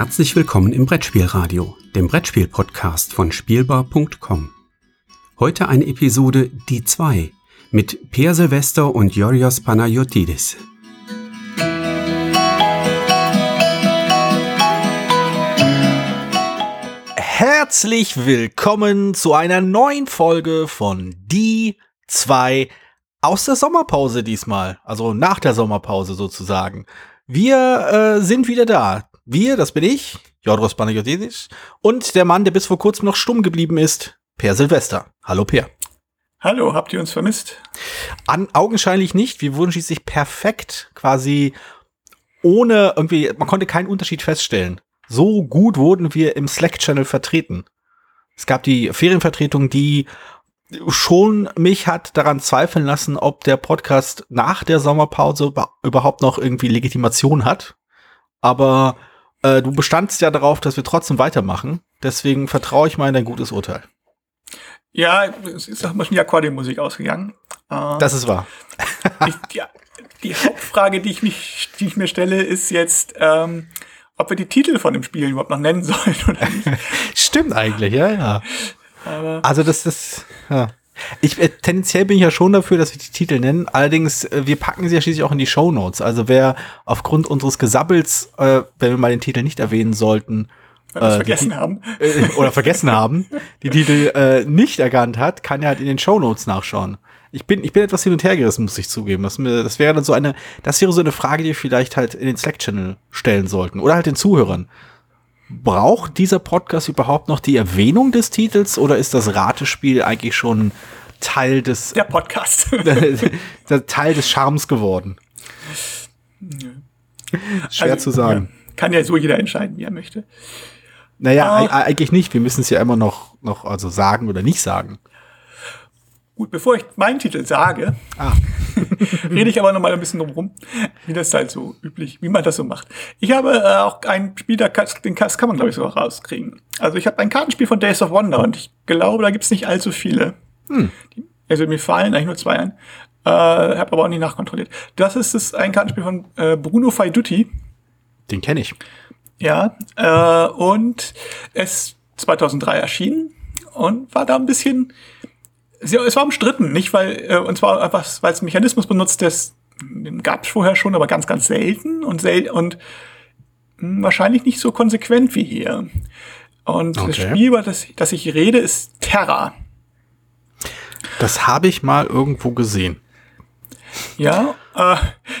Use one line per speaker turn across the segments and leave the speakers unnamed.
Herzlich willkommen im Brettspielradio, dem Brettspiel-Podcast von Spielbar.com. Heute eine Episode Die 2 mit Per Silvester und Yorios Panayotidis.
Herzlich willkommen zu einer neuen Folge von Die 2 aus der Sommerpause diesmal, also nach der Sommerpause sozusagen. Wir äh, sind wieder da. Wir, das bin ich, Jodros Panagiotis, und der Mann, der bis vor kurzem noch stumm geblieben ist, Per Silvester. Hallo Per.
Hallo, habt ihr uns vermisst?
An, augenscheinlich nicht. Wir wurden schließlich perfekt quasi ohne irgendwie, man konnte keinen Unterschied feststellen. So gut wurden wir im Slack-Channel vertreten. Es gab die Ferienvertretung, die schon mich hat daran zweifeln lassen, ob der Podcast nach der Sommerpause überhaupt noch irgendwie Legitimation hat. Aber äh, du bestandst ja darauf, dass wir trotzdem weitermachen. Deswegen vertraue ich mal in dein gutes Urteil.
Ja, es ist auch mal schon die Akkordeonmusik ausgegangen.
Äh, das ist wahr.
ich, die, die, Hauptfrage, die ich, mich, die ich mir stelle, ist jetzt, ähm, ob wir die Titel von dem Spiel überhaupt noch nennen sollen oder nicht.
Stimmt eigentlich, ja, ja. Aber also das ist, ja. Ich, äh, tendenziell bin ich ja schon dafür, dass wir die Titel nennen. Allerdings, äh, wir packen sie ja schließlich auch in die Show Notes. Also wer aufgrund unseres Gesabbels, äh, wenn wir mal den Titel nicht erwähnen sollten,
äh, vergessen haben.
Äh, oder vergessen haben, die Titel äh, nicht erkannt hat, kann ja halt in den Show Notes nachschauen. Ich bin, ich bin etwas hin und her gerissen, muss ich zugeben. Das, das wäre dann so eine, das wäre so eine Frage, die wir vielleicht halt in den Slack-Channel stellen sollten. Oder halt den Zuhörern. Braucht dieser Podcast überhaupt noch die Erwähnung des Titels oder ist das Ratespiel eigentlich schon Teil des
der Podcast
Teil des Charmes geworden? Schwer also, zu sagen.
Ja, kann ja so jeder entscheiden, wie er möchte.
Naja, uh, eigentlich nicht. Wir müssen es ja immer noch, noch also sagen oder nicht sagen.
Gut, bevor ich meinen Titel sage, ah. rede ich aber noch mal ein bisschen drum wie das halt so üblich, wie man das so macht. Ich habe äh, auch ein Spiel, da den das kann man glaube ich sogar rauskriegen. Also ich habe ein Kartenspiel von Days of Wonder und ich glaube, da gibt es nicht allzu viele. Hm. Also mir fallen eigentlich nur zwei ein. Äh, habe aber auch nicht nachkontrolliert. Das ist das, ein Kartenspiel von äh, Bruno Faiduti.
Den kenne ich.
Ja, äh, und es 2003 erschienen und war da ein bisschen es war umstritten, nicht weil, äh, und zwar einfach, weil es Mechanismus benutzt, das, gab es vorher schon, aber ganz, ganz selten und, sel und hm, wahrscheinlich nicht so konsequent wie hier. Und okay. das Spiel, über das, das ich rede, ist Terra.
Das habe ich mal irgendwo gesehen.
Ja, äh,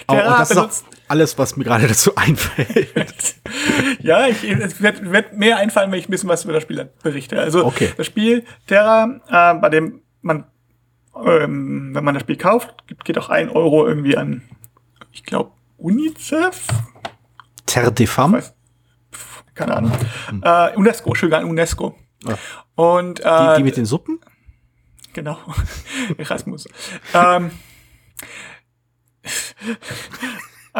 Terra oh, das benutzt, ist alles, was mir gerade dazu einfällt.
ja, ich, es wird, wird mehr einfallen, wenn ich ein bisschen was über das Spiel berichte. Also okay. das Spiel Terra, äh, bei dem man, ähm, wenn man das Spiel kauft, geht auch ein Euro irgendwie an, ich glaube, UNICEF?
Femmes?
Keine Ahnung. Hm. Äh, UNESCO, Entschuldigung, UNESCO.
Ja. Und, äh, die, die mit den Suppen?
Genau. Erasmus. ähm,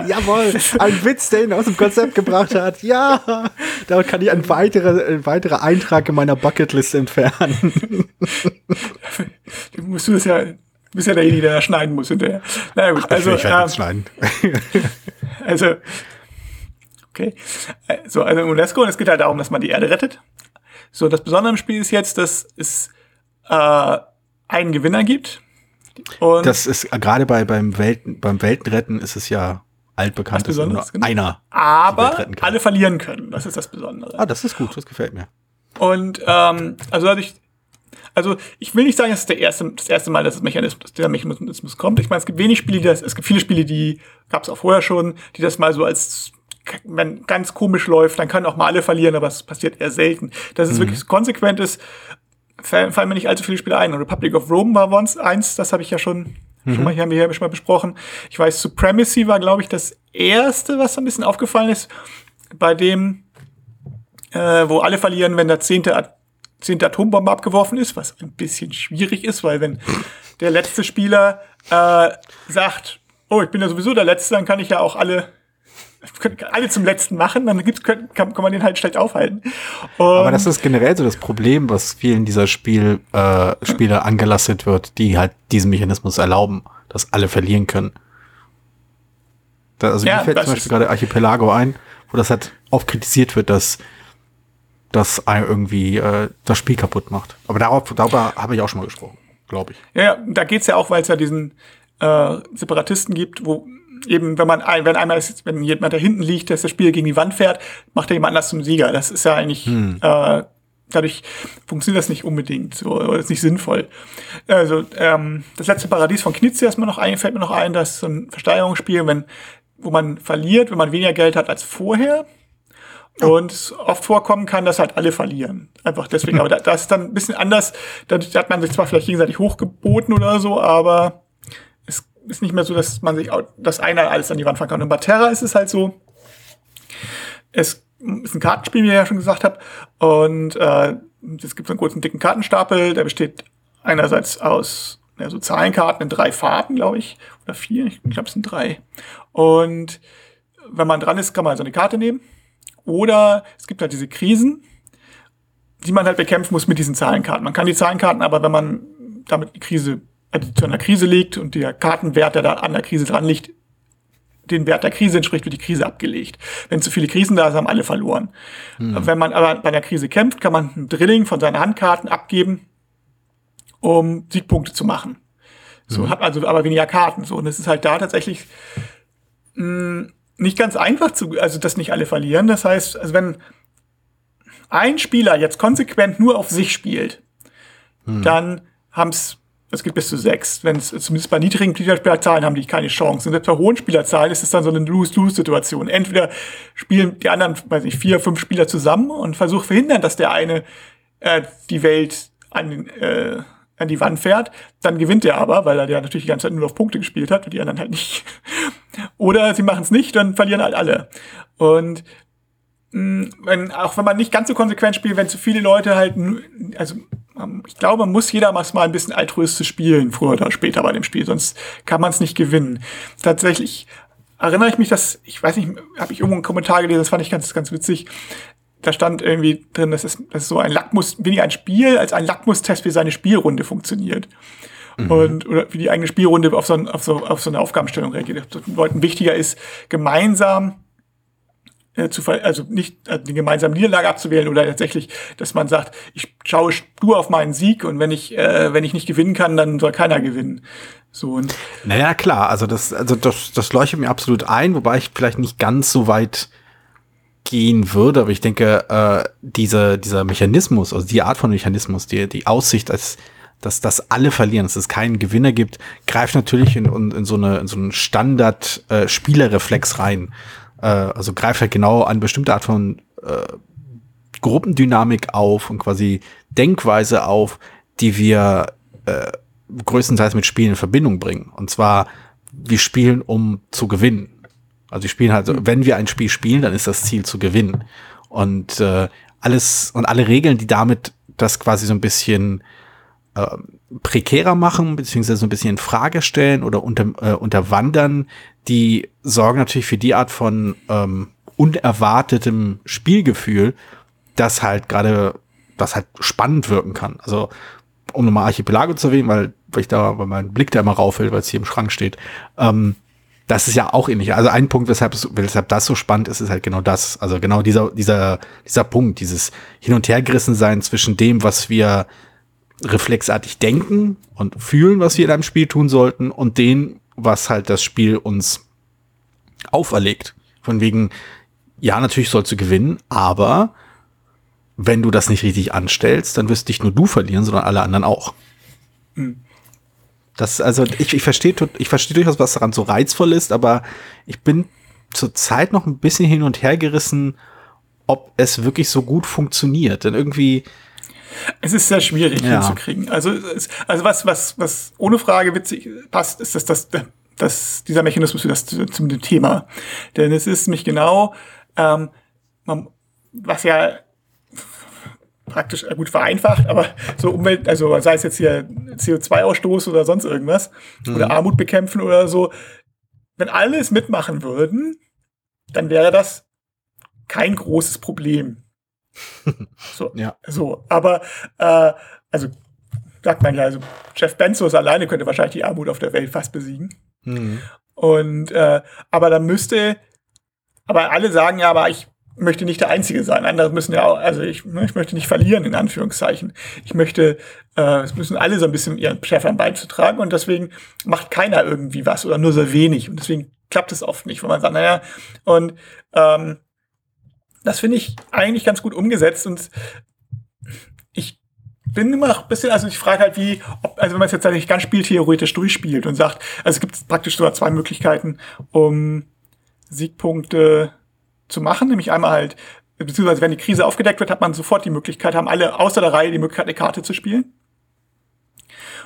Jawohl, ein Witz, der ihn aus dem Konzept gebracht hat. Ja, da kann ich einen weiteren, einen weiteren Eintrag in meiner Bucketlist entfernen.
du musst du das ja, du bist ja derjenige, der schneiden muss hinterher.
Na gut, Ach, also. Ich ähm, schneiden.
also, okay. So, also UNESCO, und es geht halt darum, dass man die Erde rettet. So, das Besondere im Spiel ist jetzt, dass es äh, einen Gewinner gibt.
Und das ist gerade bei beim Welten beim Weltenretten ist es ja altbekannt ist nur genau. einer.
Aber alle verlieren können. Das ist das Besondere.
Ah, das ist gut, das gefällt mir.
Und ähm, also dadurch, also ich will nicht sagen, es ist der erste, das erste Mal, dass das Mechanismus, der Mechanismus kommt. Ich meine, es gibt wenig Spiele, die das, es gibt viele Spiele, die gab es auch vorher schon, die das mal so als wenn ganz komisch läuft, dann können auch mal alle verlieren, aber es passiert eher selten. Dass es mhm. wirklich konsequent ist, fallen mir nicht allzu viele Spiele ein. Republic of Rome war once eins, das habe ich ja schon Mhm. Schon mal, hier haben wir hier schon mal besprochen. Ich weiß, Supremacy war, glaube ich, das erste, was ein bisschen aufgefallen ist, bei dem, äh, wo alle verlieren, wenn der zehnte, zehnte Atombombe abgeworfen ist, was ein bisschen schwierig ist, weil wenn der letzte Spieler äh, sagt, oh, ich bin ja sowieso der Letzte, dann kann ich ja auch alle alle zum letzten machen, dann gibt's, kann, kann man den halt schlecht aufhalten.
Und Aber das ist generell so das Problem, was vielen dieser Spiel, äh, Spieler angelastet wird, die halt diesen Mechanismus erlauben, dass alle verlieren können. Da, also
Ja,
mir fällt zum Beispiel gerade Archipelago ein, wo das halt oft kritisiert wird, dass das ein- irgendwie äh, das Spiel kaputt macht. Aber darauf, darüber habe ich auch schon mal gesprochen, glaube ich.
Ja, da geht's ja auch, weil es ja diesen äh, Separatisten gibt, wo eben, wenn man ein, wenn einmal ist, wenn jemand da hinten liegt, dass das Spiel gegen die Wand fährt, macht er jemand anders zum Sieger. Das ist ja eigentlich äh, dadurch funktioniert das nicht unbedingt so, oder ist nicht sinnvoll. Also ähm, das letzte Paradies von Knizia ist mir noch ein, fällt mir noch ein, das ist so ein Versteigerungsspiel, wenn wo man verliert, wenn man weniger Geld hat als vorher. Und oft vorkommen kann, dass halt alle verlieren. Einfach deswegen. Aber da, das ist dann ein bisschen anders. Dadurch hat man sich zwar vielleicht gegenseitig hochgeboten oder so, aber es ist nicht mehr so, dass man sich, dass einer alles an die Wand fahren kann. Und bei Terra ist es halt so, es ist ein Kartenspiel, wie ich ja schon gesagt habe. Und äh, es gibt so einen großen, dicken Kartenstapel, der besteht einerseits aus ja, so Zahlenkarten in drei Farben, glaube ich. Oder vier, ich glaube, es sind drei. Und wenn man dran ist, kann man so eine Karte nehmen. Oder es gibt halt diese Krisen, die man halt bekämpfen muss mit diesen Zahlenkarten. Man kann die Zahlenkarten aber, wenn man damit die Krise, also zu einer Krise liegt und der Kartenwert, der da an der Krise dran liegt, den Wert der Krise entspricht, wird die Krise abgelegt. Wenn zu viele Krisen da sind, haben alle verloren. Wenn man aber bei einer Krise kämpft, kann man ein Drilling von seinen Handkarten abgeben, um Siegpunkte zu machen. So hat also aber weniger Karten. So und es ist halt da tatsächlich mh, nicht ganz einfach zu, also dass nicht alle verlieren. Das heißt, also wenn ein Spieler jetzt konsequent nur auf sich spielt, dann haben's es gibt bis zu sechs. Wenn es zumindest bei niedrigen Spielerzahlen haben die keine Chance. Und selbst bei hohen Spielerzahlen ist es dann so eine Lose-Lose-Situation. Entweder spielen die anderen, weiß nicht, vier, fünf Spieler zusammen und versuchen verhindern, dass der eine äh, die Welt an, äh, an die Wand fährt. Dann gewinnt er aber, weil er ja natürlich die ganze Zeit nur auf Punkte gespielt hat und die anderen halt nicht. Oder sie machen es nicht, dann verlieren halt alle. Und mh, wenn, auch wenn man nicht ganz so konsequent spielt, wenn zu viele Leute halt, also ich glaube, man muss jeder mal ein bisschen altruistisch spielen, früher oder später bei dem Spiel, sonst kann man es nicht gewinnen. Tatsächlich erinnere ich mich, dass, ich weiß nicht, habe ich irgendwo einen Kommentar gelesen, das fand ich ganz, ganz witzig. Da stand irgendwie drin, dass es, dass es so ein Lackmus, weniger ein Spiel als ein Lackmustest, wie seine Spielrunde funktioniert. Und oder wie die eigene Spielrunde auf so, ein, auf, so, auf so eine Aufgabenstellung reagiert. Den Leuten wichtiger ist, gemeinsam äh, zu ver also nicht äh, die gemeinsame Niederlage abzuwählen oder tatsächlich, dass man sagt, ich schaue stur auf meinen Sieg und wenn ich äh, wenn ich nicht gewinnen kann, dann soll keiner gewinnen. So und
Naja, klar, also das, also das, das leuchtet mir absolut ein, wobei ich vielleicht nicht ganz so weit gehen würde, aber ich denke, äh, diese, dieser Mechanismus, also die Art von Mechanismus, die, die Aussicht, als, dass, dass alle verlieren, dass es keinen Gewinner gibt, greift natürlich in, in, in so, eine, in so einen Standard-Spielerreflex rein. Äh, also greift halt genau an bestimmte Art von äh, Gruppendynamik auf und quasi Denkweise auf, die wir äh, größtenteils mit Spielen in Verbindung bringen. Und zwar, wir spielen, um zu gewinnen. Also wir spielen halt, so, wenn wir ein Spiel spielen, dann ist das Ziel zu gewinnen. Und äh, alles und alle Regeln, die damit das quasi so ein bisschen äh, prekärer machen, beziehungsweise so ein bisschen in Frage stellen oder unter, äh, unterwandern, die sorgen natürlich für die Art von ähm, unerwartetem Spielgefühl, das halt gerade, das halt spannend wirken kann. Also, um nochmal Archipelago zu erwähnen, weil, weil ich da, weil mein Blick da immer raufhält, weil es hier im Schrank steht, ähm, das ist ja auch ähnlich. Also ein Punkt, weshalb, es- weshalb das so spannend ist, ist halt genau das. Also genau dieser, dieser, dieser Punkt, dieses Hin- und Hergerissen sein zwischen dem, was wir reflexartig denken und fühlen, was wir in einem Spiel tun sollten, und dem, was halt das Spiel uns auferlegt. Von wegen, ja, natürlich sollst du gewinnen, aber wenn du das nicht richtig anstellst, dann wirst nicht nur du verlieren, sondern alle anderen auch. Das, also ich, ich verstehe ich verstehe durchaus, was daran so reizvoll ist, aber ich bin zurzeit noch ein bisschen hin und her gerissen, ob es wirklich so gut funktioniert. Denn irgendwie,
es ist sehr schwierig
Ja.
hinzukriegen. Also es, also was was was ohne Frage witzig passt, ist dass das dass dieser Mechanismus für das zu, zum Thema, denn es ist nämlich genau ähm, man, was ja praktisch gut vereinfacht, aber so Umwelt, also sei es jetzt hier CO2-Ausstoß oder sonst irgendwas oder Armut bekämpfen oder so, wenn alles mitmachen würden, dann wäre das kein großes Problem. So,
Ja.
so, aber äh, also sagt man ja, also Jeff Bezos alleine könnte wahrscheinlich die Armut auf der Welt fast besiegen. Und äh, aber dann müsste, aber alle sagen ja, aber ich möchte nicht der Einzige sein. Andere müssen ja auch, also ich, ne, ich möchte nicht verlieren, in Anführungszeichen. Ich möchte, äh, es müssen alle so ein bisschen ihren Chefern beizutragen und deswegen macht keiner irgendwie was oder nur sehr wenig. Und deswegen klappt es oft nicht, wenn man sagt, naja, und ähm, das finde ich eigentlich ganz gut umgesetzt und ich bin immer ein bisschen, also ich frage halt, wie, ob, also wenn man es jetzt eigentlich ganz spieltheoretisch durchspielt und sagt, also es gibt praktisch sogar zwei Möglichkeiten, um Siegpunkte zu machen, nämlich einmal halt, beziehungsweise wenn die Krise aufgedeckt wird, hat man sofort die Möglichkeit, haben alle außer der Reihe die Möglichkeit, eine Karte zu spielen.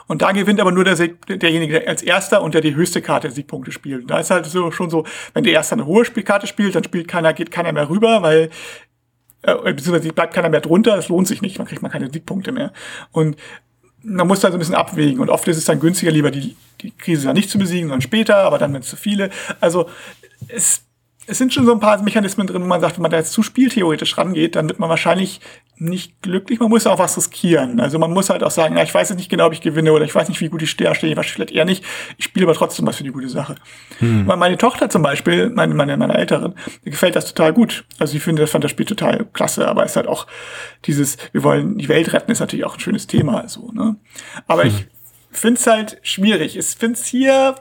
Und da gewinnt aber nur der derjenige der als erster und der die höchste Karte Siegpunkte spielt. Und da ist halt so schon so, wenn der erste eine hohe Spielkarte spielt, dann spielt keiner, geht keiner mehr rüber, weil äh, beziehungsweise bleibt keiner mehr drunter, es lohnt sich nicht, man kriegt man keine Siegpunkte mehr. Und man muss da so ein bisschen abwägen und oft ist es dann günstiger, lieber die, die Krise dann nicht zu besiegen, sondern später, aber dann mit zu viele. Also es es sind schon so ein paar Mechanismen drin, wo man sagt, wenn man da jetzt zu spieltheoretisch rangeht, dann wird man wahrscheinlich nicht glücklich. Man muss auch was riskieren. Also man muss halt auch sagen, ja, ich weiß jetzt nicht genau, ob ich gewinne oder ich weiß nicht, wie gut ich stehe, stehe ich vielleicht eher nicht. Ich spiele aber trotzdem was für die gute Sache. Hm. Weil meine Tochter zum Beispiel, meine, meine, meine Älteren, gefällt das total gut. Also ich finde, das fand das Spiel total klasse, aber es ist halt auch dieses, wir wollen die Welt retten, ist natürlich auch ein schönes Thema. Also, ne? Aber hm. ich finde es halt schwierig. Ich finde es hier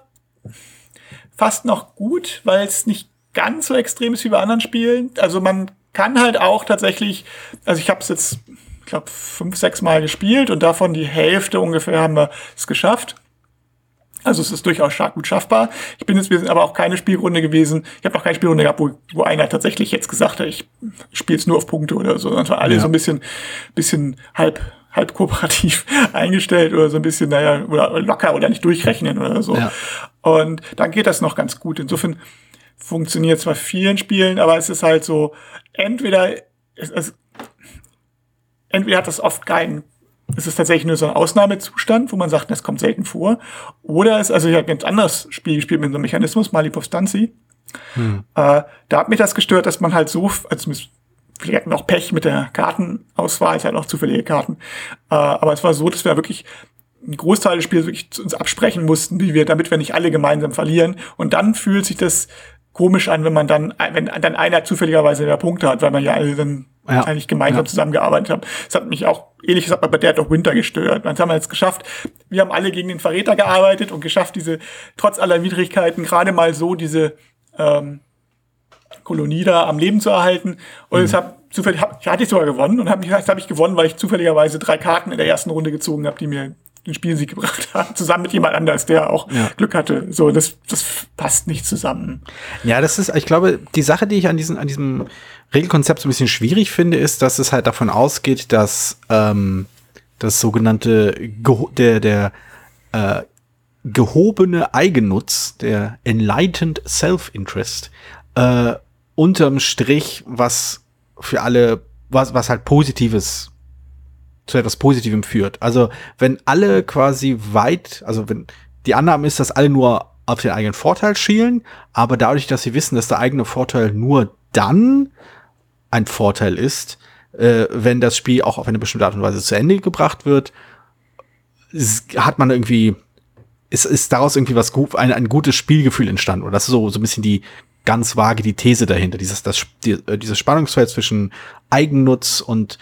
fast noch gut, weil es nicht ganz so extrem ist wie bei anderen Spielen. Also man kann halt auch tatsächlich, also ich habe es jetzt, ich glaube, fünf, sechs Mal gespielt und davon die Hälfte ungefähr haben wir es geschafft. Also es ist durchaus stark gut schaffbar. Ich bin jetzt, wir sind aber auch keine Spielrunde gewesen. Ich habe noch keine Spielrunde gehabt, wo, wo einer tatsächlich jetzt gesagt hat, ich spiele es nur auf Punkte oder so. Sondern alle ja. so ein bisschen, bisschen halb, halb kooperativ eingestellt oder so ein bisschen, naja, oder locker oder nicht durchrechnen oder so. Ja. Und dann geht das noch ganz gut. Insofern funktioniert zwar vielen Spielen, aber es ist halt so, entweder, es, es, entweder hat das oft keinen, es ist tatsächlich nur so ein Ausnahmezustand, wo man sagt, das kommt selten vor, oder es, also ich habe ein ganz anderes Spiel gespielt mit so einem Mechanismus, Mali Povstanzi. Hm. Äh, da hat mich das gestört, dass man halt so, also vielleicht hatten auch Pech mit der Kartenauswahl, es hat auch zufällige Karten, äh, aber es war so, dass wir wirklich einen Großteil des Spiels wirklich uns absprechen mussten, wie wir, damit wir nicht alle gemeinsam verlieren. Und dann fühlt sich das komisch an, wenn man dann, wenn dann einer zufälligerweise mehr Punkte hat, weil man ja alle dann ja. eigentlich gemeinsam ja. zusammengearbeitet haben. Das hat mich auch, ähnlich gesagt, bei Dead of Winter gestört. Das haben wir jetzt geschafft. Wir haben alle gegen den Verräter gearbeitet und geschafft, diese, trotz aller Widrigkeiten, gerade mal so diese ähm, Kolonie da am Leben zu erhalten. Und mhm. es hat zufällig, hab, hatte ich sogar gewonnen und habe hab ich gewonnen, weil ich zufälligerweise drei Karten in der ersten Runde gezogen habe, die mir den Spielsieg gebracht haben, zusammen mit jemand anders, der auch ja. Glück hatte. So, das, das passt nicht zusammen.
Ja, das ist, ich glaube, die Sache, die ich an diesem, an diesem Regelkonzept so ein bisschen schwierig finde, ist, dass es halt davon ausgeht, dass ähm, das sogenannte der, der äh, gehobene Eigennutz, der enlightened self-interest, äh, unterm Strich was für alle, was, was halt Positives zu etwas Positivem führt. Also wenn alle quasi weit, also wenn die Annahme ist, dass alle nur auf den eigenen Vorteil schielen, aber dadurch, dass sie wissen, dass der eigene Vorteil nur dann ein Vorteil ist, äh, wenn das Spiel auch auf eine bestimmte Art und Weise zu Ende gebracht wird, hat man irgendwie, ist, ist daraus irgendwie was gut, ein, ein gutes Spielgefühl entstanden. Oder das ist so, so ein bisschen die ganz vage die These dahinter, dieses, das, die, äh, dieses Spannungsfeld zwischen Eigennutz und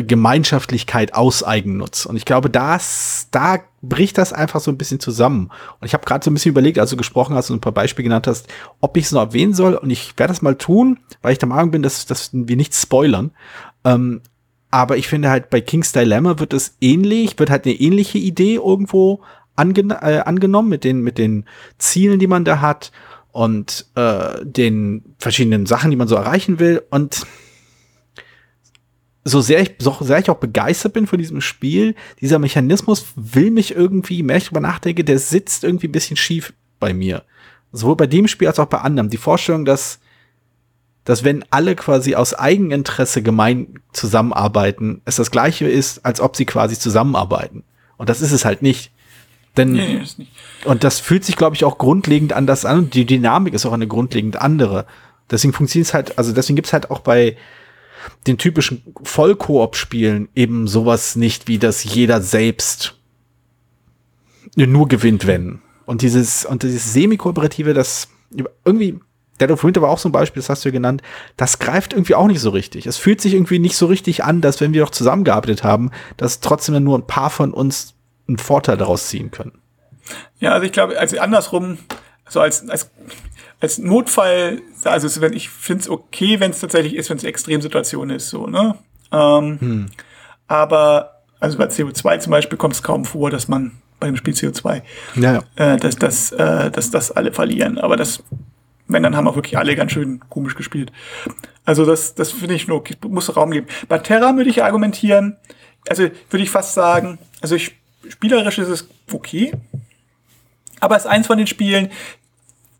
Gemeinschaftlichkeit aus Eigennutz. Und ich glaube, das, da bricht das einfach so ein bisschen zusammen. Und ich habe gerade so ein bisschen überlegt, als du gesprochen hast und ein paar Beispiele genannt hast, ob ich es noch erwähnen soll. Und ich werde das mal tun, weil ich der Meinung bin, dass, dass wir nicht spoilern. Ähm, aber ich finde halt bei King's Dilemma wird es ähnlich, wird halt eine ähnliche Idee irgendwo angen äh, angenommen mit den, mit den Zielen, die man da hat und äh, den verschiedenen Sachen, die man so erreichen will. Und so sehr ich, so sehr ich auch begeistert bin von diesem Spiel, dieser Mechanismus will mich irgendwie, mehr ich drüber nachdenke, der sitzt irgendwie ein bisschen schief bei mir. Sowohl bei dem Spiel als auch bei anderen. Die Vorstellung, dass, dass wenn alle quasi aus Eigeninteresse gemein zusammenarbeiten, es das gleiche ist, als ob sie quasi zusammenarbeiten. Und das ist es halt nicht. Denn, nee, nicht. und das fühlt sich, glaube ich, auch grundlegend anders an. Und die Dynamik ist auch eine grundlegend andere. Deswegen funktioniert es halt, also deswegen gibt es halt auch bei, den typischen Vollkoop-Spielen eben sowas nicht, wie dass jeder selbst nur gewinnt, wenn. Und dieses, und dieses Semi-Kooperative, das irgendwie, Dead of Winter war auch so ein Beispiel, das hast du ja genannt, das greift irgendwie auch nicht so richtig. Es fühlt sich irgendwie nicht so richtig an, dass wenn wir doch zusammengearbeitet haben, dass trotzdem nur ein paar von uns einen Vorteil daraus ziehen können.
Ja, also ich glaube, also andersrum, so als, als, als Notfall, also wenn ich finde es okay, wenn es tatsächlich ist, wenn es eine Extremsituation ist, so, ne? Ähm, hm. Aber, also bei CO2 zum Beispiel kommt es kaum vor, dass man bei dem Spiel CO2, ja, ja. Äh, dass, dass, äh, dass das alle verlieren. Aber das, wenn, dann haben auch wirklich alle ganz schön komisch gespielt. Also das, das finde ich nur, okay, muss Raum geben. Bei Terra würde ich argumentieren, also würde ich fast sagen, also ich, spielerisch ist es okay, aber es ist eins von den Spielen,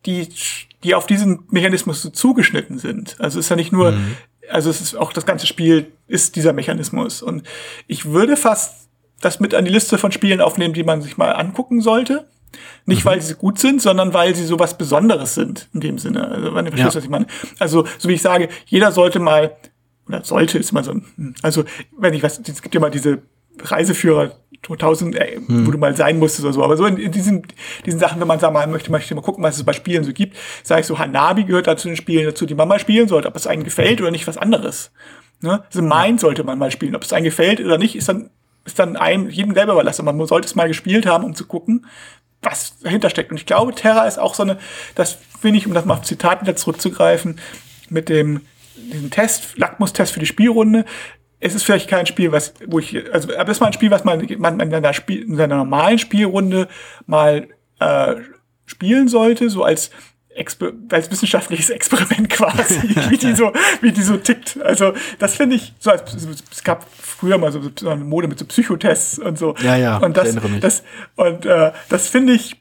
die, die auf diesen Mechanismus so zugeschnitten sind. Also es ist ja nicht nur, mhm. also es ist auch das ganze Spiel ist dieser Mechanismus. Und ich würde fast das mit an die Liste von Spielen aufnehmen, die man sich mal angucken sollte. Nicht, mhm. weil sie gut sind, sondern weil sie so was Besonderes sind, in dem Sinne. Also, wenn du verstehst, ja. was ich meine. Also, so wie ich sage, jeder sollte mal, oder sollte, ist mal so also, wenn ich was, es gibt ja mal diese Reiseführer 2000, äh, hm. wo du mal sein musstest oder so. Aber so in, in, diesen, diesen Sachen, wenn man sagen mal möchte, möchte mal gucken, was es bei Spielen so gibt, sage ich so, Hanabi gehört da zu den Spielen dazu, die man mal spielen sollte, ob es einem gefällt oder nicht was anderes. Ne? Also Mind sollte man mal spielen. Ob es einem gefällt oder nicht, ist dann, ist dann einem, jedem selber überlassen. Man sollte es mal gespielt haben, um zu gucken, was dahinter steckt. Und ich glaube, Terra ist auch so eine, das finde ich, um das mal auf Zitat wieder zurückzugreifen, mit dem, diesem Test, Lackmustest für die Spielrunde, es ist vielleicht kein Spiel, was, wo ich, also, aber es ist mal ein Spiel, was man, man in, seiner Spiel, in seiner normalen Spielrunde mal äh, spielen sollte, so als, Exper als wissenschaftliches Experiment quasi, wie die so, wie die so tickt. Also das finde ich so als es gab früher mal so, so eine Mode mit so Psychotests und so.
Ja, ja.
Und das, das und äh, das finde ich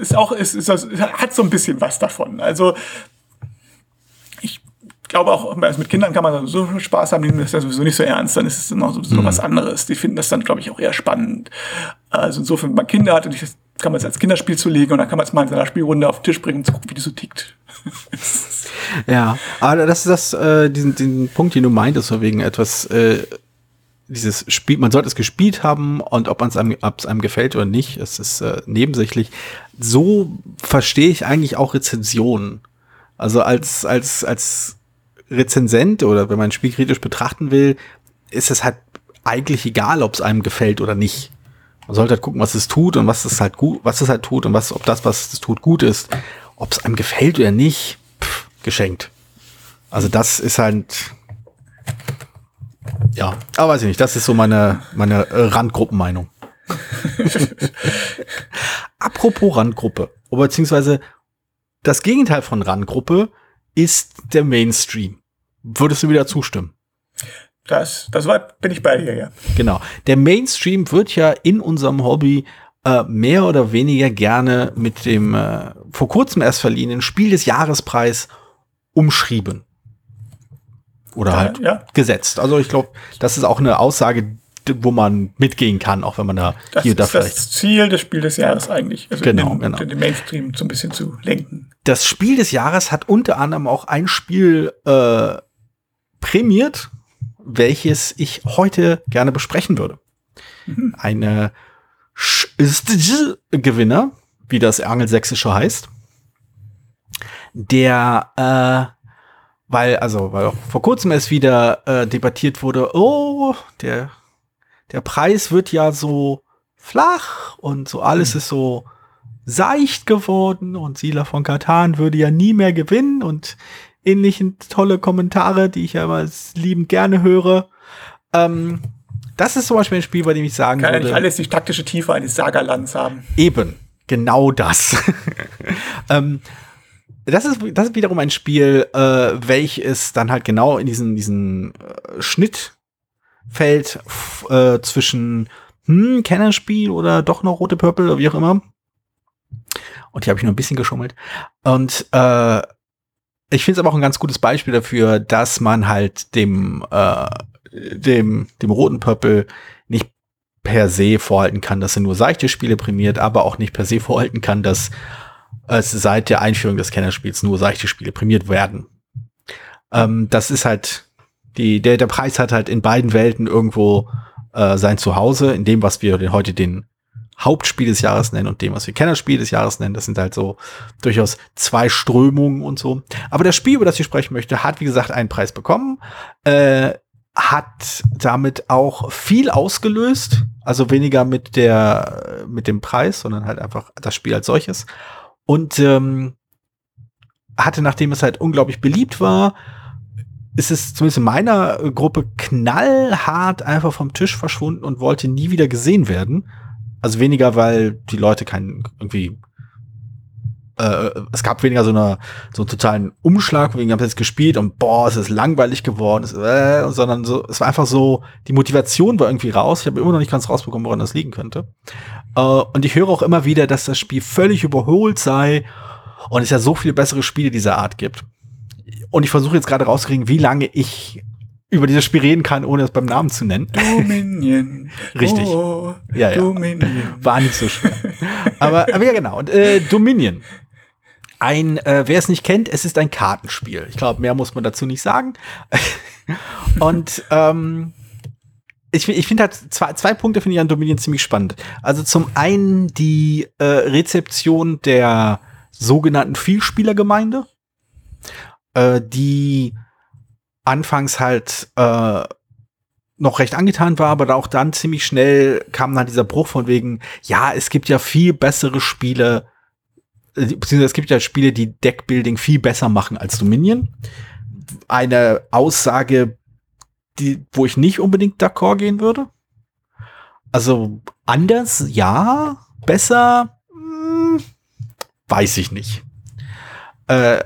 ist auch ist, ist, hat so ein bisschen was davon. Also glaube auch, also mit Kindern kann man so Spaß haben, die nehmen das ja sowieso nicht so ernst, dann ist es noch sowieso mhm. was anderes. Die finden das dann, glaube ich, auch eher spannend. Also insofern, wenn man Kinder hat, kann man es als Kinderspiel zulegen und dann kann man es mal in seiner Spielrunde auf den Tisch bringen und zu gucken, wie die so tickt.
ja, aber das ist das, äh, diesen, diesen Punkt, den du meintest, so wegen etwas, äh, dieses Spiel, man sollte es gespielt haben und ob es einem, einem gefällt oder nicht, es ist äh, nebensächlich. So verstehe ich eigentlich auch Rezensionen. Also als, als, als Rezensent oder wenn man ein Spiel kritisch betrachten will, ist es halt eigentlich egal, ob es einem gefällt oder nicht. Man sollte halt gucken, was es tut und was es halt gut, was es halt tut und was, ob das, was es tut, gut ist. Ob es einem gefällt oder nicht, pff, geschenkt. Also das ist halt, ja, aber weiß ich nicht, das ist so meine, meine Randgruppenmeinung. Apropos Randgruppe, oder beziehungsweise das Gegenteil von Randgruppe ist der Mainstream. Würdest du wieder zustimmen?
Das, das war, bin ich bei dir, ja.
Genau. Der Mainstream wird ja in unserem Hobby äh, mehr oder weniger gerne mit dem äh, vor kurzem erst verliehenen Spiel des Jahrespreis umschrieben. Oder ja, halt ja. gesetzt. Also ich glaube, das ist auch eine Aussage, wo man mitgehen kann, auch wenn man da
das
hier
da vielleicht. Das ist das Ziel des Spiels des Jahres eigentlich.
Also genau, den,
genau. den Mainstream so ein bisschen zu lenken.
Das Spiel des Jahres hat unter anderem auch ein Spiel äh, prämiert, welches ich heute gerne besprechen würde. Mhm. Eine Gewinner, wie das Angelsächsische heißt, der, äh, weil, also, weil auch vor kurzem es wieder äh, debattiert wurde, oh, der, der Preis wird ja so flach und so alles mhm. ist so seicht geworden und Sila von Katan würde ja nie mehr gewinnen und ähnlichen tolle Kommentare, die ich ja immer liebend gerne höre. Ähm, das ist zum Beispiel ein Spiel, bei dem ich sagen
Kann
würde.
Kann ja nicht alles die taktische Tiefe eines Sagerlands haben.
Eben, genau das. ähm, das ist, das ist wiederum ein Spiel, äh, welches dann halt genau in diesen, diesen äh, Schnitt fällt äh, zwischen hm, Kennerspiel oder doch noch rote Purple oder wie auch immer. Und hier habe ich nur ein bisschen geschummelt. Und äh, ich finde es aber auch ein ganz gutes Beispiel dafür, dass man halt dem, äh, dem, dem roten Purple nicht per se vorhalten kann, dass er nur seichte Spiele prämiert, aber auch nicht per se vorhalten kann, dass es seit der Einführung des Kennerspiels nur seichte Spiele prämiert werden. Ähm, das ist halt, die, der, der Preis hat halt in beiden Welten irgendwo äh, sein Zuhause, in dem, was wir heute den Hauptspiel des Jahres nennen und dem, was wir Kennerspiel des Jahres nennen. Das sind halt so durchaus zwei Strömungen und so. Aber das Spiel, über das ich sprechen möchte, hat, wie gesagt, einen Preis bekommen. Äh, hat damit auch viel ausgelöst. Also weniger mit der, mit dem Preis, sondern halt einfach das Spiel als solches. Und ähm, hatte, nachdem es halt unglaublich beliebt war, ist es zumindest in meiner Gruppe knallhart einfach vom Tisch verschwunden und wollte nie wieder gesehen werden. Also weniger, weil die Leute keinen irgendwie äh, es gab weniger so, eine, so einen totalen Umschlag, wegen haben jetzt gespielt und boah, es ist langweilig geworden, es, äh, sondern so, es war einfach so, die Motivation war irgendwie raus. Ich habe immer noch nicht ganz rausbekommen, woran das liegen könnte. Äh, und ich höre auch immer wieder, dass das Spiel völlig überholt sei und es ja so viele bessere Spiele dieser Art gibt. Und ich versuche jetzt gerade rauszukriegen, wie lange ich über dieses Spiel reden kann, ohne es beim Namen zu nennen.
Dominion.
Richtig.
Oh,
ja, ja.
Dominion.
War nicht so schwer. aber, aber ja, genau. Und, äh, Dominion. Ein, äh, wer es nicht kennt, es ist ein Kartenspiel. Ich glaube, mehr muss man dazu nicht sagen. Und ähm, ich, ich finde halt zwei, zwei Punkte finde ich an Dominion ziemlich spannend. Also zum einen die äh, Rezeption der sogenannten Vielspielergemeinde, äh, die anfangs halt äh, noch recht angetan war, aber auch dann ziemlich schnell kam dann dieser Bruch von wegen, ja, es gibt ja viel bessere Spiele, äh, beziehungsweise es gibt ja Spiele, die Deckbuilding viel besser machen als Dominion. Eine Aussage, die, wo ich nicht unbedingt d'accord gehen würde. Also anders, ja, besser, hm, weiß ich nicht. Äh,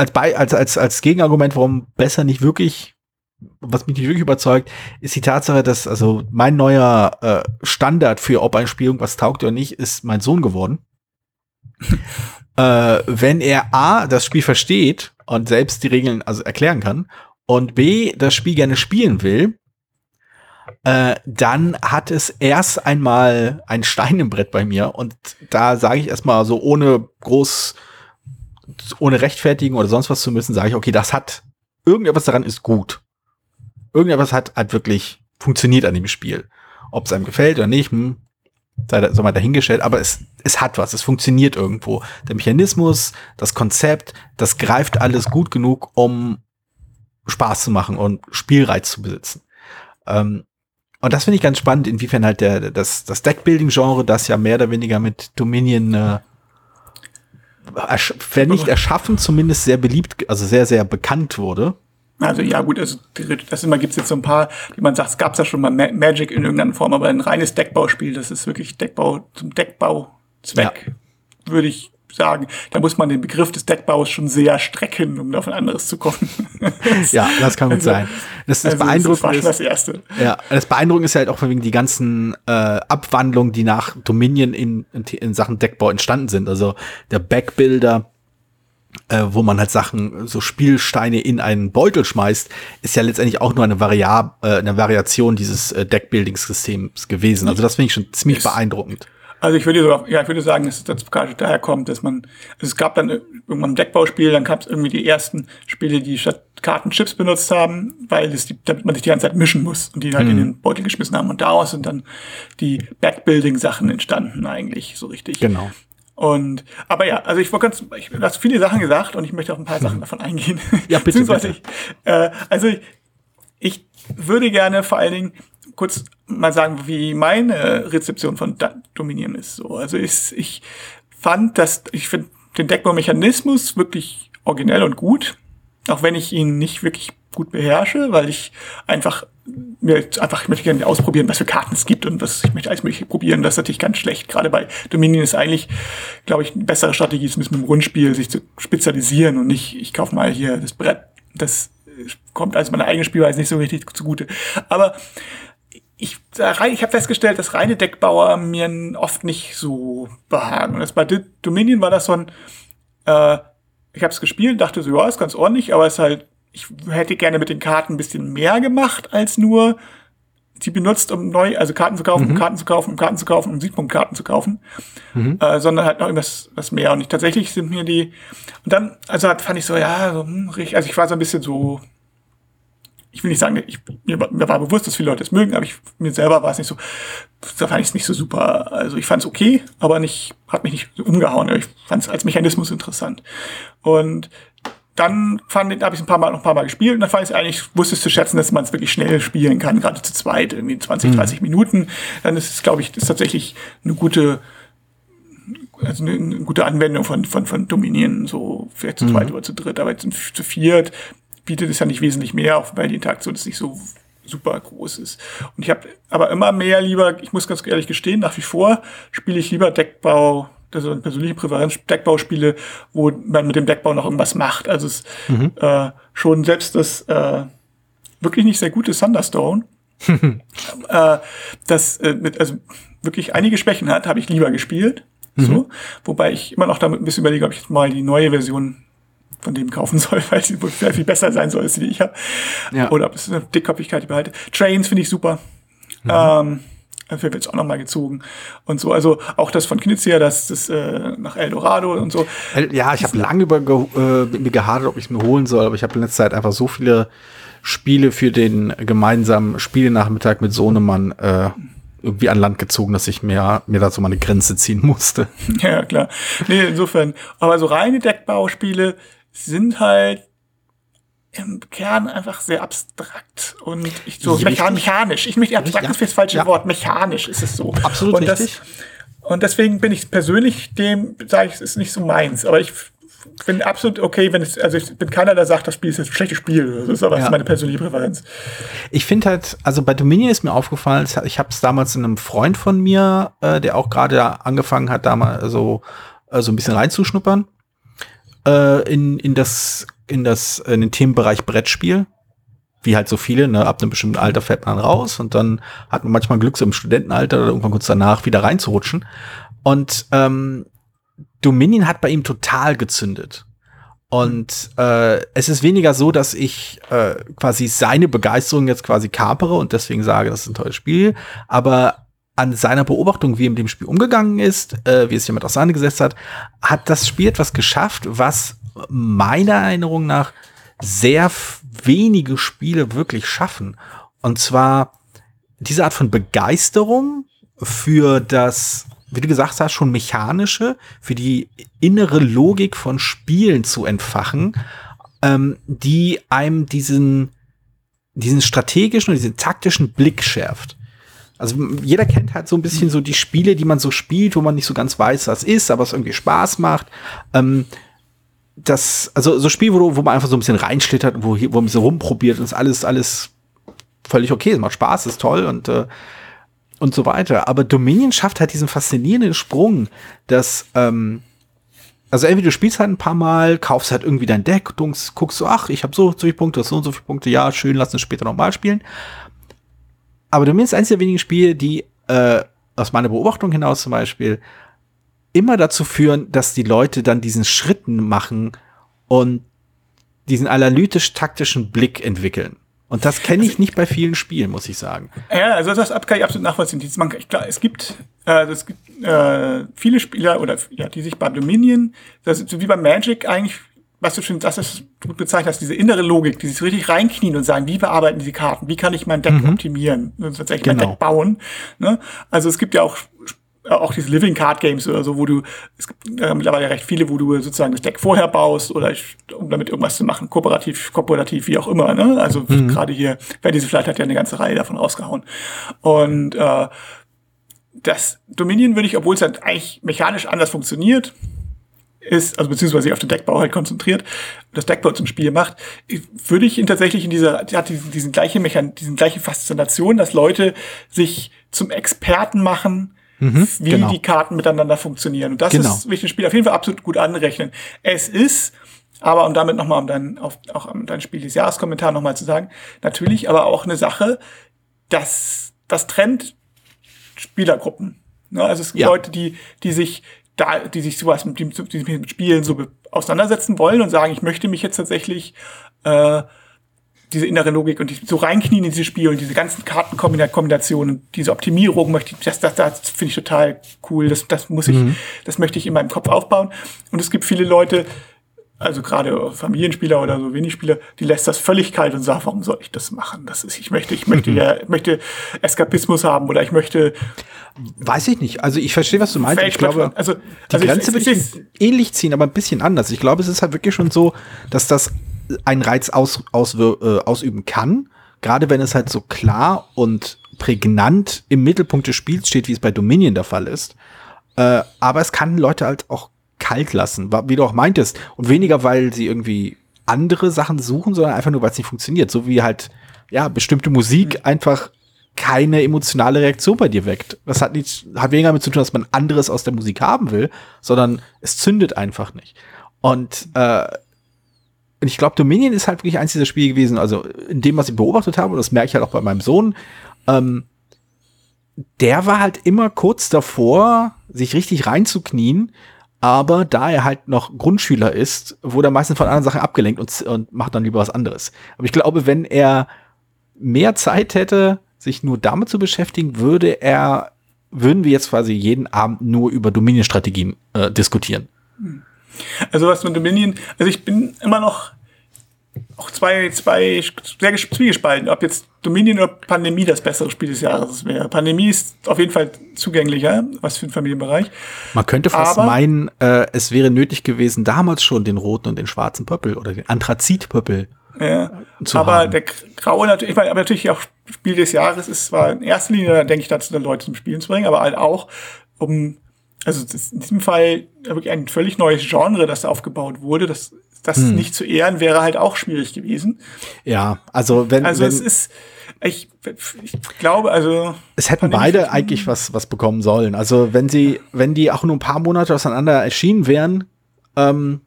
als, bei, als, als, als Gegenargument, warum besser nicht wirklich, was mich nicht wirklich überzeugt, ist die Tatsache, dass also mein neuer äh, Standard für, ob ein Spiel irgendwas taugt oder nicht, ist mein Sohn geworden. äh, wenn er A, das Spiel versteht und selbst die Regeln also erklären kann und B, das Spiel gerne spielen will, äh, dann hat es erst einmal ein Stein im Brett bei mir und da sage ich erstmal so ohne groß ohne rechtfertigen oder sonst was zu müssen, sage ich, okay, das hat, irgendetwas daran ist gut. Irgendetwas hat halt wirklich funktioniert an dem Spiel. Ob es einem gefällt oder nicht, hm, sei da, so mal dahingestellt, aber es, es hat was, es funktioniert irgendwo. Der Mechanismus, das Konzept, das greift alles gut genug, um Spaß zu machen und Spielreiz zu besitzen. Ähm, und das finde ich ganz spannend, inwiefern halt der, das, das Deckbuilding-Genre, das ja mehr oder weniger mit Dominion äh, wenn nicht erschaffen, zumindest sehr beliebt, also sehr, sehr bekannt wurde.
Also ja gut, also das immer gibt's jetzt so ein paar, die man sagt, es gab's ja schon mal Magic in irgendeiner Form, aber ein reines Deckbauspiel, das ist wirklich Deckbau zum Deckbauzweck, ja. würde ich sagen, da muss man den Begriff des Deckbaus schon sehr strecken, um auf ein anderes zu kommen.
ja, das kann gut also, sein. Das, das
also
beeindruckend
das war schon das Erste.
Ja, das Beeindruckende ist halt auch wegen die ganzen äh, Abwandlungen, die nach Dominion in, in, in Sachen Deckbau entstanden sind. Also der Backbuilder, äh, wo man halt Sachen, so Spielsteine in einen Beutel schmeißt, ist ja letztendlich auch nur eine, Variab äh, eine Variation dieses äh, Deckbuilding-Systems gewesen. Also das finde ich schon ziemlich beeindruckend.
Also ich würde sogar, ja, ich würde sagen, dass das gerade daher kommt, dass man, also es gab dann irgendwann ein Deckbauspiel, dann gab es irgendwie die ersten Spiele, die statt Karten Chips benutzt haben, weil es die, damit man sich die ganze Zeit mischen muss und die halt mhm. in den Beutel geschmissen haben. Und daraus sind dann die Backbuilding-Sachen entstanden eigentlich, so richtig.
Genau.
Und, aber ja, also ich wollte ganz, ich, du hast viele Sachen gesagt und ich möchte auf ein paar Sachen mhm. davon eingehen.
Ja, bitte. bitte.
Ich, äh, also ich, ich würde gerne vor allen Dingen kurz mal sagen, wie meine Rezeption von Dominion ist. So, also ich, ich fand, dass ich finde den Deckbaumechanismus wirklich originell und gut, auch wenn ich ihn nicht wirklich gut beherrsche, weil ich einfach mir einfach ich möchte gerne ausprobieren, was für Karten es gibt und was ich möchte alles mögliche probieren. Das ist natürlich ganz schlecht. Gerade bei Dominion ist eigentlich, glaube ich, eine bessere Strategie, zumindest mit dem Rundspiel, sich zu spezialisieren und nicht, ich kaufe mal hier das Brett. Das kommt als meine eigene Spielweise nicht so richtig zugute. Aber ich, ich habe festgestellt, dass reine Deckbauer mir oft nicht so behagen. Das bei Dominion war das so ein, äh, ich habe es gespielt, dachte so, ja, ist ganz ordentlich, aber es ist halt, ich hätte gerne mit den Karten ein bisschen mehr gemacht als nur sie benutzt, um neu, also Karten zu kaufen, mhm. um Karten zu kaufen, um Karten zu kaufen, um Siegpunktkarten zu kaufen, mhm. äh, sondern halt noch irgendwas was mehr. Und ich, tatsächlich sind mir die, und dann, also fand ich so, ja, so, hm, also ich war so ein bisschen so ich will nicht sagen, ich, mir, war bewusst, dass viele Leute es mögen, aber ich, mir selber war es nicht so, da fand ich es nicht so super. Also ich fand es okay, aber nicht, hat mich nicht umgehauen. Ich fand es als Mechanismus interessant. Und dann fand habe ich ein paar Mal noch ein paar Mal gespielt und dann fand ich es eigentlich, wusste es zu schätzen, dass man es wirklich schnell spielen kann, gerade zu zweit, irgendwie 20, 30 mhm. Minuten. Dann ist es, glaube ich, ist tatsächlich eine gute, also eine, eine, gute Anwendung von, von, von Dominieren, so vielleicht zu zweit mhm. oder zu dritt, aber jetzt zu viert bietet es ja nicht wesentlich mehr, auch weil die Interaktion ist nicht so super groß ist. Und ich habe aber immer mehr lieber, ich muss ganz ehrlich gestehen, nach wie vor spiele ich lieber Deckbau das ist eine persönliche Präferenz, Deckbauspiele, wo man mit dem Deckbau noch irgendwas macht. Also es mhm. äh, schon selbst das äh, wirklich nicht sehr gute Thunderstone, äh, das äh, mit, also wirklich einige Schwächen hat, habe ich lieber gespielt. Mhm. So, wobei ich immer noch damit ein bisschen überlege, ob ich jetzt mal die neue Version von dem kaufen soll, weil sie wohl sehr viel besser sein soll, als die ich habe. Ja. Oder ob es eine Dickkopfigkeit behalte. Trains finde ich super. Mhm. Ähm, Dafür wird es auch nochmal gezogen und so. Also auch das von Knizia, das, das äh, nach Eldorado und so.
Ja, ich habe lange über äh, mir gehadert, ob ich es mir holen soll, aber ich habe in letzter Zeit einfach so viele Spiele für den gemeinsamen Spielenachmittag mit Sohnemann äh, irgendwie an Land gezogen, dass ich mir, mir da so mal eine Grenze ziehen musste.
Ja, klar. Nee, insofern. Aber so reine Deckbauspiele sind halt im Kern einfach sehr abstrakt und ich so ja, mechanisch. Ich möchte abstrakt ja. ist das falsche ja. Wort. Mechanisch ist es so.
Absolut
und richtig. Das, und deswegen bin ich persönlich dem, sage ich, es ist nicht so meins. Aber ich bin absolut okay, wenn es, also ich bin keiner, der sagt, das Spiel ist jetzt ein schlechtes Spiel. Das ist aber ja. meine persönliche Präferenz.
Ich finde halt, also bei Dominion ist mir aufgefallen, ich habe es damals in einem Freund von mir, äh, der auch gerade angefangen hat, da mal so, äh, so ein bisschen reinzuschnuppern, äh, in, in das in das in den Themenbereich Brettspiel. Wie halt so viele, ne, ab einem bestimmten Alter fällt man raus und dann hat man manchmal Glück, so im Studentenalter oder irgendwann kurz danach wieder reinzurutschen. Und ähm, Dominion hat bei ihm total gezündet. Und äh, es ist weniger so, dass ich äh, quasi seine Begeisterung jetzt quasi kapere und deswegen sage, das ist ein tolles Spiel. Aber an seiner Beobachtung, wie er mit dem Spiel umgegangen ist, äh, wie es jemand auseinandergesetzt hat, hat das Spiel etwas geschafft, was meiner Erinnerung nach sehr wenige Spiele wirklich schaffen. Und zwar diese Art von Begeisterung für das, wie du gesagt hast, schon mechanische, für die innere Logik von Spielen zu entfachen, ähm, die einem diesen, diesen strategischen und diesen taktischen Blick schärft. Also jeder kennt halt so ein bisschen so die Spiele, die man so spielt, wo man nicht so ganz weiß, was ist, aber es irgendwie Spaß macht. Ähm, das, also so Spiel, wo, wo man einfach so ein bisschen reinschlittert, wo, wo man so rumprobiert und ist alles, alles völlig okay, es macht Spaß, ist toll und, äh, und so weiter. Aber Dominion schafft halt diesen faszinierenden Sprung, dass, ähm, also entweder du spielst halt ein paar Mal, kaufst halt irgendwie dein Deck, guckst so, ach, ich habe so, so viele Punkte, so und so viele Punkte, ja, schön, lass uns später nochmal spielen. Aber Dominion ist eines der wenigen Spiele, die, äh, aus meiner Beobachtung hinaus zum Beispiel, immer dazu führen, dass die Leute dann diesen Schritten machen und diesen analytisch-taktischen Blick entwickeln. Und das kenne ich also, nicht bei vielen Spielen, muss ich sagen.
Ja, also das kann ich absolut nachvollziehen. Klar, es gibt, äh, es gibt äh, viele Spieler oder ja, die sich bei Dominion, das ist so wie bei Magic eigentlich, was du schon, das ist gut bezeichnet hast, diese innere Logik, die sich richtig reinknien und sagen, wie bearbeiten diese Karten, wie kann ich mein Deck mhm. optimieren, tatsächlich genau. mein Deck bauen. Ne? Also es gibt ja auch auch diese Living Card Games oder so, wo du, es gibt äh, mittlerweile recht viele, wo du sozusagen das Deck vorher baust oder ich, um damit irgendwas zu machen, kooperativ, kooperativ, wie auch immer. Ne? Also mhm. gerade hier, wer diese vielleicht hat ja eine ganze Reihe davon rausgehauen. Und äh, das Dominion würde ich, obwohl es halt eigentlich mechanisch anders funktioniert, ist, also beziehungsweise sich auf den Deckbau halt konzentriert, das Deckbau zum Spiel macht, würde ich ihn tatsächlich in dieser, hat diesen, diesen gleiche Mechan, diesen gleiche Faszination, dass Leute sich zum Experten machen, mhm, wie genau. die Karten miteinander funktionieren. Und das genau. ist, will ich dem Spiel auf jeden Fall absolut gut anrechnen. Es ist, aber um damit nochmal um dein, auf, auch um dein Spiel des Jahreskommentar nochmal zu sagen, natürlich aber auch eine Sache, dass das trennt Spielergruppen. Ne? Also es gibt ja. Leute, die, die sich da, die sich sowas mit, die, die sich mit Spielen so auseinandersetzen wollen und sagen, ich möchte mich jetzt tatsächlich äh, diese innere Logik und die, so reinknien in dieses Spiel und diese ganzen Kartenkombinationen, diese Optimierung möchte ich, das, das, das finde ich total cool. Das, das muss ich, mhm. das möchte ich in meinem Kopf aufbauen. Und es gibt viele Leute, also gerade Familienspieler oder so wenig Spieler, die lässt das völlig kalt und sagt, warum soll ich das machen? Das ist, ich möchte, ich möchte ja, ich möchte Eskapismus haben oder ich möchte.
Weiß ich nicht. Also ich verstehe, was du meinst. Ich glaube,
also,
die
also
Grenze
ich,
würde ich ähnlich ziehen, aber ein bisschen anders. Ich glaube, es ist halt wirklich schon so, dass das einen Reiz aus, aus, äh, ausüben kann. Gerade wenn es halt so klar und prägnant im Mittelpunkt des Spiels steht, wie es bei Dominion der Fall ist. Äh, aber es kann Leute halt auch kalt lassen, wie du auch meintest. Und weniger, weil sie irgendwie andere Sachen suchen, sondern einfach nur, weil es nicht funktioniert. So wie halt, ja, bestimmte Musik mhm. einfach keine emotionale Reaktion bei dir weckt. Das hat nicht, hat weniger damit zu tun, dass man anderes aus der Musik haben will, sondern es zündet einfach nicht. Und, äh, und ich glaube, Dominion ist halt wirklich eins dieser Spiele gewesen, also in dem, was ich beobachtet habe, und das merke ich halt auch bei meinem Sohn, ähm, der war halt immer kurz davor, sich richtig reinzuknien, aber da er halt noch Grundschüler ist, wurde er meistens von anderen Sachen abgelenkt und, und macht dann lieber was anderes. Aber ich glaube, wenn er mehr Zeit hätte, sich nur damit zu beschäftigen, würde er, würden wir jetzt quasi jeden Abend nur über Dominion-Strategien äh, diskutieren.
Also was mit Dominion, also ich bin immer noch auch zwei, zwei sehr zwiegespalten, ob jetzt Dominion oder Pandemie das bessere Spiel des Jahres wäre. Pandemie ist auf jeden Fall zugänglicher, was für den Familienbereich.
Man könnte fast aber, meinen, äh, es wäre nötig gewesen, damals schon den roten und den schwarzen Pöppel oder den Anthrazitpöppel
ja, zu aber haben. der graue natürlich, ich meine, aber natürlich auch Spiel des Jahres ist zwar in erster Linie, denke ich, dazu, Leute zum Spielen zu bringen, aber halt auch, um, also in diesem Fall wirklich ein völlig neues Genre, das aufgebaut wurde, das das hm. nicht zu ehren wäre halt auch schwierig gewesen.
Ja, also wenn
also
wenn,
es ist ich, ich glaube also
es hätten beide eigentlich was was bekommen sollen. Also wenn sie wenn die auch nur ein paar Monate auseinander erschienen wären, ähm,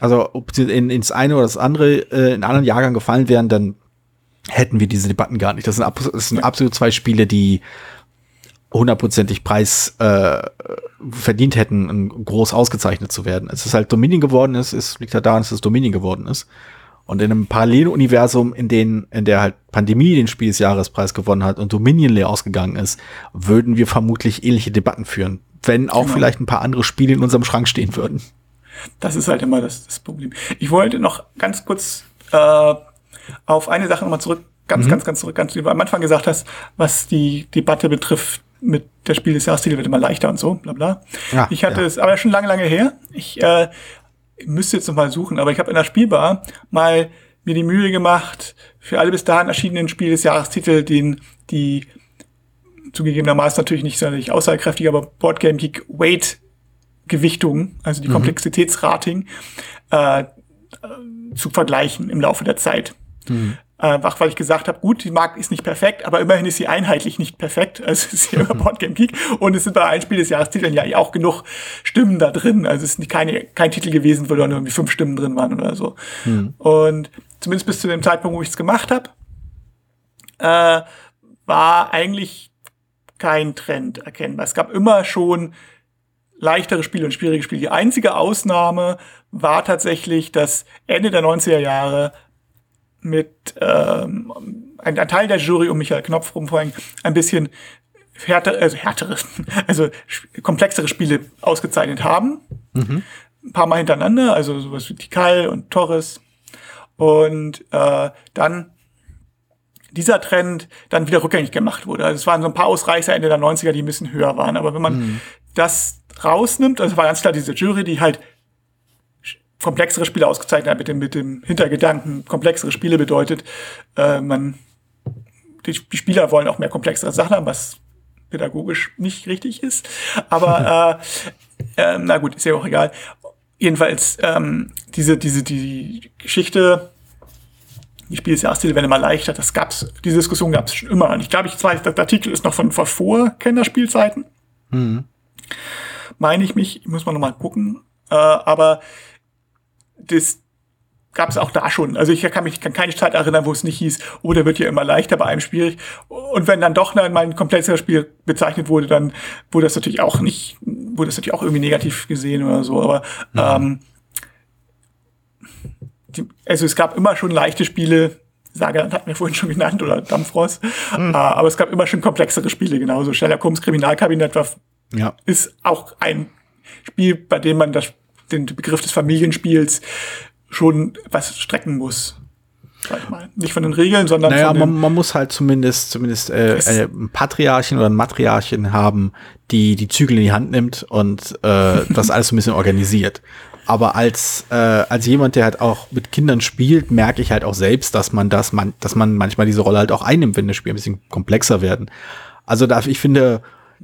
also ob sie in, ins eine oder das andere äh, in anderen Jahrgang gefallen wären, dann hätten wir diese Debatten gar nicht. Das sind, das sind absolut zwei Spiele, die hundertprozentig Preis äh, verdient hätten, groß ausgezeichnet zu werden. Es ist halt Dominion geworden ist, es liegt halt daran, dass es Dominion geworden ist. Und in einem Paralleluniversum, in den, in der halt Pandemie den Spiel des Jahrespreis gewonnen hat und Dominion leer ausgegangen ist, würden wir vermutlich ähnliche Debatten führen. Wenn auch genau. vielleicht ein paar andere Spiele in unserem Schrank stehen würden.
Das ist halt immer das, das Problem. Ich wollte noch ganz kurz äh, auf eine Sache nochmal zurück, ganz, mhm. ganz, ganz zurück, ganz, wie du am Anfang gesagt hast, was die Debatte betrifft mit der Spiel des Jahrestitel wird immer leichter und so, bla bla. Ja, ich hatte ja. es aber schon lange, lange her. Ich äh, müsste jetzt noch mal suchen, aber ich habe in der Spielbar mal mir die Mühe gemacht, für alle bis dahin erschienenen Spiel des Jahrestitel den die zugegebenermaßen natürlich nicht sonderlich aussagekräftig, aber Boardgame Geek Weight Gewichtung, also die mhm. Komplexitätsrating, äh, zu vergleichen im Laufe der Zeit. Mhm. Einfach weil ich gesagt habe, gut, die Marke ist nicht perfekt, aber immerhin ist sie einheitlich nicht perfekt. Also es ist hier über Boardgame Geek und es sind bei ein Spiel des Jahrestiteln ja auch genug Stimmen da drin. Also es ist nicht keine, kein Titel gewesen, wo da nur irgendwie fünf Stimmen drin waren oder so. Hm. Und zumindest bis zu dem Zeitpunkt, wo ich es gemacht habe, äh, war eigentlich kein Trend erkennbar. Es gab immer schon leichtere Spiele und schwierige Spiele. Die einzige Ausnahme war tatsächlich das Ende der 90er Jahre mit ähm, ein, ein Teil der Jury um Michael Knopf rum vorhin ein bisschen härtere, also härtere, also komplexere Spiele ausgezeichnet haben. Mhm. Ein paar Mal hintereinander, also sowas wie Tikal und Torres. Und äh, dann dieser Trend dann wieder rückgängig gemacht wurde. Also es waren so ein paar Ausreißer Ende der 90er, die ein bisschen höher waren. Aber wenn man mhm. das rausnimmt, also war ganz klar diese Jury, die halt komplexere Spiele ausgezeichnet hat, mit dem, mit dem Hintergedanken, komplexere Spiele bedeutet, äh, man, die, die Spieler wollen auch mehr komplexere Sachen haben, was pädagogisch nicht richtig ist. Aber äh, äh, na gut, ist ja auch egal. Jedenfalls, ähm, diese, diese, die Geschichte, die Spiele des Jahresstile werden immer leichter, das gab's, diese Diskussion gab es schon immer. Und ich glaube, ich weiß, der Artikel ist noch von, von vor Kennerspielzeiten. Mhm. Meine ich mich, muss man noch mal gucken. Äh, aber das gab es auch da schon. Also ich kann mich kann keine Zeit erinnern, wo es nicht hieß, oh, der wird ja immer leichter, bei einem schwierig. Und wenn dann doch mal ein komplexeres Spiel bezeichnet wurde, dann wurde das natürlich auch nicht, wurde das natürlich auch irgendwie negativ gesehen oder so. Aber mhm. ähm, die, also es gab immer schon leichte Spiele, Saga hat mir vorhin schon genannt, oder Dampfross. Mhm. Äh, aber es gab immer schon komplexere Spiele, genauso. Sherlock Holmes Kriminalkabinett war, ja. ist auch ein Spiel, bei dem man das den Begriff des Familienspiels schon was strecken muss. Sag mal. Nicht von den Regeln, sondern
Naja,
von
man, man muss halt zumindest, zumindest äh, äh, ein Patriarchen oder ein Matriarchen haben, die die Zügel in die Hand nimmt und äh, das alles so ein bisschen organisiert. Aber als, äh, als jemand, der halt auch mit Kindern spielt, merke ich halt auch selbst, dass man das, man, dass man manchmal diese Rolle halt auch einnimmt, wenn das Spiel ein bisschen komplexer werden. Also da, ich finde,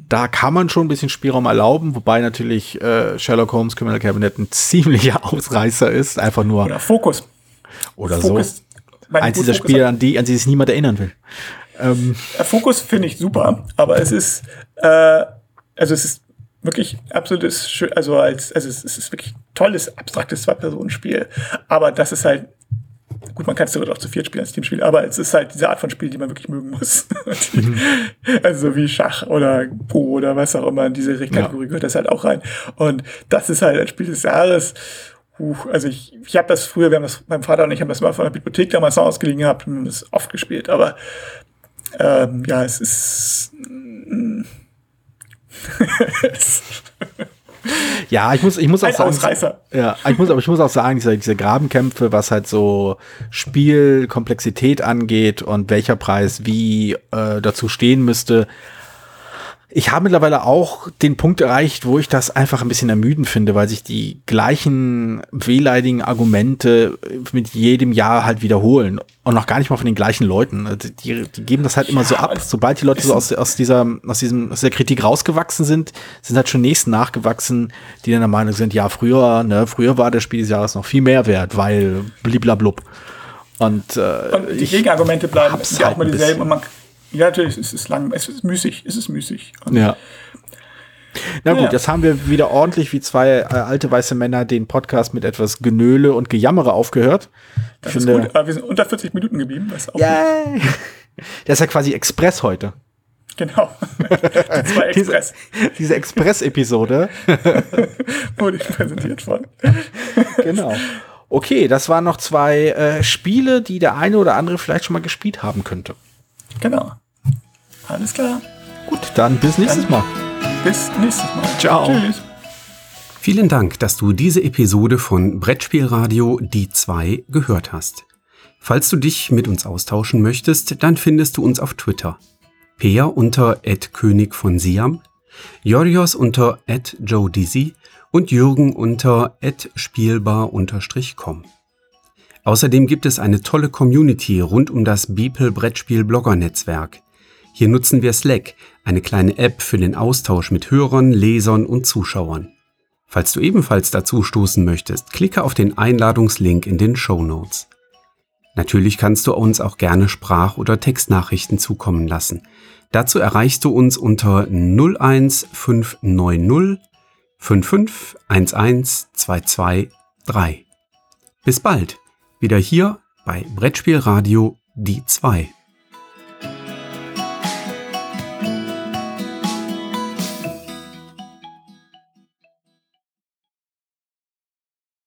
da kann man schon ein bisschen Spielraum erlauben, wobei natürlich äh, Sherlock Holmes Criminal Cabinet ein ziemlicher Ausreißer ist, einfach nur
oder Fokus.
oder so.
Fokus. Meine
Eins dieser Spiele, an die, an die sich niemand erinnern will. Ähm,
Äh, Fokus finde ich super, aber es ist, äh, also es ist wirklich absolutes, also als, also es ist wirklich tolles, abstraktes Zwei-Personen-Spiel. Aber das ist halt, gut, man kann es sogar auch zu viert spielen als Teamspiel, aber es ist halt diese Art von Spiel, die man wirklich mögen muss. also wie Schach oder Go oder was auch immer, in diese Kategorie gehört das halt auch rein. Und das ist halt ein Spiel des Jahres. Huch, also ich, ich habe das früher, wir haben das, mein Vater und ich haben das mal von der Bibliothek damals noch ausgeliehen gehabt und haben das oft gespielt, aber ähm, ja, es ist.
ja, ich muss, ich muss auch sagen,
Ausreißer.
ja, ich muss, aber ich muss auch sagen, diese, diese Grabenkämpfe, was halt so Spielkomplexität angeht und welcher Preis wie äh, dazu stehen müsste. Ich habe mittlerweile auch den Punkt erreicht, wo ich das einfach ein bisschen ermüdend finde, weil sich die gleichen wehleidigen Argumente mit jedem Jahr halt wiederholen und noch gar nicht mal von den gleichen Leuten. Also Die, die geben das halt immer so ab. Sobald die Leute so aus, aus dieser, aus diesem, aus der Kritik rausgewachsen sind, sind halt schon nächsten nachgewachsen, die dann der Meinung sind, ja, früher, ne, früher war das Spiel des Jahres noch viel mehr wert, weil bliblablub. Und, äh,
Und die Gegenargumente bleiben ja auch
halt
mal
ein
dieselben. Und man, ja, natürlich, es ist lang, es ist müßig, es ist müßig. Und
Ja. Na gut,
Ja.
jetzt haben wir wieder ordentlich wie zwei äh, alte weiße Männer den Podcast mit etwas Genöle und Gejammere aufgehört.
das
ich
ist
finde,
gut. Aber wir sind unter 40 Minuten geblieben. Was auch
Yay! Das ist ja quasi Express heute.
Genau. Die zwei
Diese,
Express
diese Express-Episode.
wurde ich präsentiert von.
genau. Okay, das waren noch zwei äh, Spiele, die der eine oder andere vielleicht schon mal gespielt haben könnte.
Genau. Alles klar.
Gut, dann bis nächstes Mal.
Bis nächstes Mal.
Ciao.
Tschüss.
Vielen Dank, dass du diese Episode von Brettspielradio Die 2 gehört hast. Falls du dich mit uns austauschen möchtest, dann findest du uns auf Twitter. Peer unter König von Siam, Jorios unter Joe Dizzy und Jürgen unter spielbar-com. Außerdem gibt es eine tolle Community rund um das Beeple Brettspiel Blogger Netzwerk. Hier nutzen wir Slack, eine kleine App für den Austausch mit Hörern, Lesern und Zuschauern. Falls du ebenfalls dazu stoßen möchtest, klicke auf den Einladungslink in den Show Notes. Natürlich kannst du uns auch gerne Sprach- oder Textnachrichten zukommen lassen. Dazu erreichst du uns unter 01590 5511223. Bis bald, wieder hier bei Brettspielradio die 2.